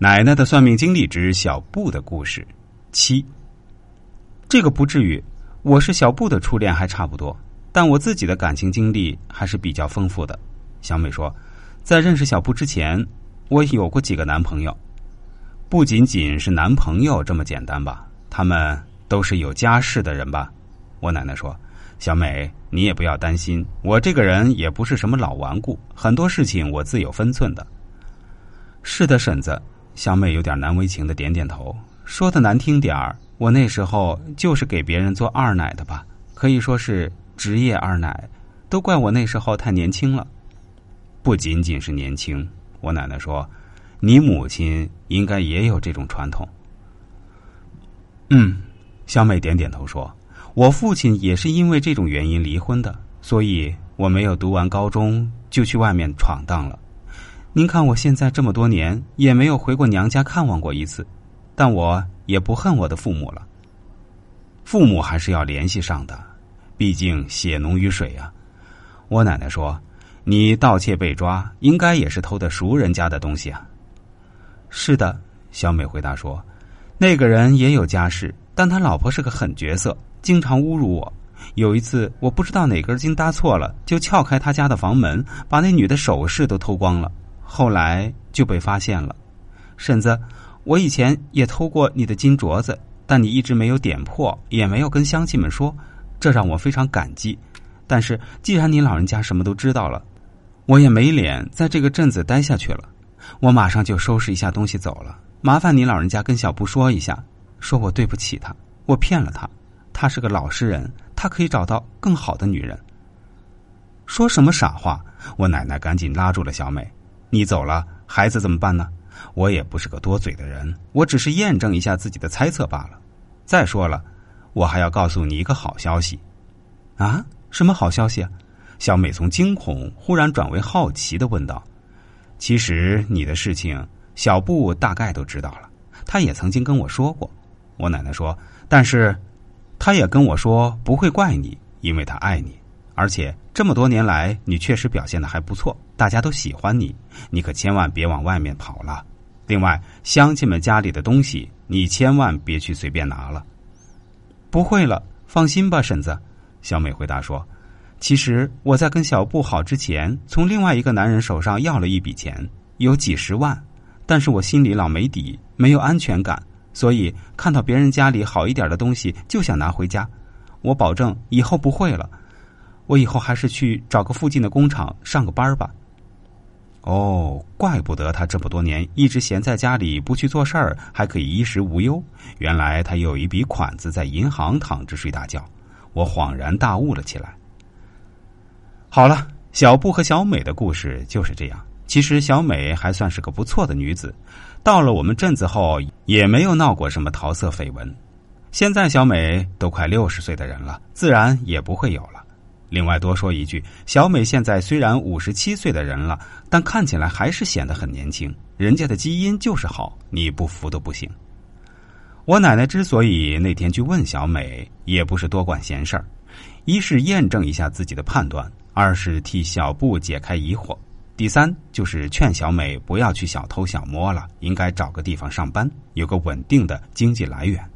奶奶的算命经历之小布的故事七。这个不至于，我是小布的初恋还差不多，但我自己的感情经历还是比较丰富的。小美说，在认识小布之前，我有过几个男朋友，不仅仅是男朋友这么简单吧？他们都是有家室的人吧？我奶奶说，小美，你也不要担心，我这个人也不是什么老顽固，很多事情我自有分寸的。是的，婶子。小美有点难为情的点点头，说的难听点儿，我那时候就是给别人做二奶的吧，可以说是职业二奶，都怪我那时候太年轻了。不仅仅是年轻，我奶奶说，你母亲应该也有这种传统。嗯，小美点点头说，我父亲也是因为这种原因离婚的，所以我没有读完高中就去外面闯荡了。您看，我现在这么多年也没有回过娘家看望过一次，但我也不恨我的父母了。父母还是要联系上的，毕竟血浓于水啊。我奶奶说：“你盗窃被抓，应该也是偷的熟人家的东西啊。”是的，小美回答说：“那个人也有家室，但他老婆是个狠角色，经常侮辱我。有一次，我不知道哪根筋搭错了，就撬开他家的房门，把那女的首饰都偷光了。”后来就被发现了，婶子，我以前也偷过你的金镯子，但你一直没有点破，也没有跟乡亲们说，这让我非常感激。但是既然你老人家什么都知道了，我也没脸在这个镇子待下去了，我马上就收拾一下东西走了。麻烦你老人家跟小布说一下，说我对不起他，我骗了他，他是个老实人，他可以找到更好的女人。说什么傻话！我奶奶赶紧拉住了小美。你走了，孩子怎么办呢？我也不是个多嘴的人，我只是验证一下自己的猜测罢了。再说了，我还要告诉你一个好消息。啊，什么好消息啊？小美从惊恐忽然转为好奇的问道：“其实你的事情，小布大概都知道了，他也曾经跟我说过。”我奶奶说：“但是，他也跟我说不会怪你，因为他爱你。”而且这么多年来，你确实表现的还不错，大家都喜欢你。你可千万别往外面跑了。另外，乡亲们家里的东西，你千万别去随便拿了。不会了，放心吧，婶子。小美回答说：“其实我在跟小布好之前，从另外一个男人手上要了一笔钱，有几十万，但是我心里老没底，没有安全感，所以看到别人家里好一点的东西，就想拿回家。我保证以后不会了。”我以后还是去找个附近的工厂上个班吧。哦，怪不得他这么多年一直闲在家里不去做事儿，还可以衣食无忧。原来他有一笔款子在银行躺着睡大觉。我恍然大悟了起来。好了，小布和小美的故事就是这样。其实小美还算是个不错的女子，到了我们镇子后也没有闹过什么桃色绯闻。现在小美都快六十岁的人了，自然也不会有了。另外多说一句，小美现在虽然五十七岁的人了，但看起来还是显得很年轻。人家的基因就是好，你不服都不行。我奶奶之所以那天去问小美，也不是多管闲事儿，一是验证一下自己的判断，二是替小布解开疑惑，第三就是劝小美不要去小偷小摸了，应该找个地方上班，有个稳定的经济来源。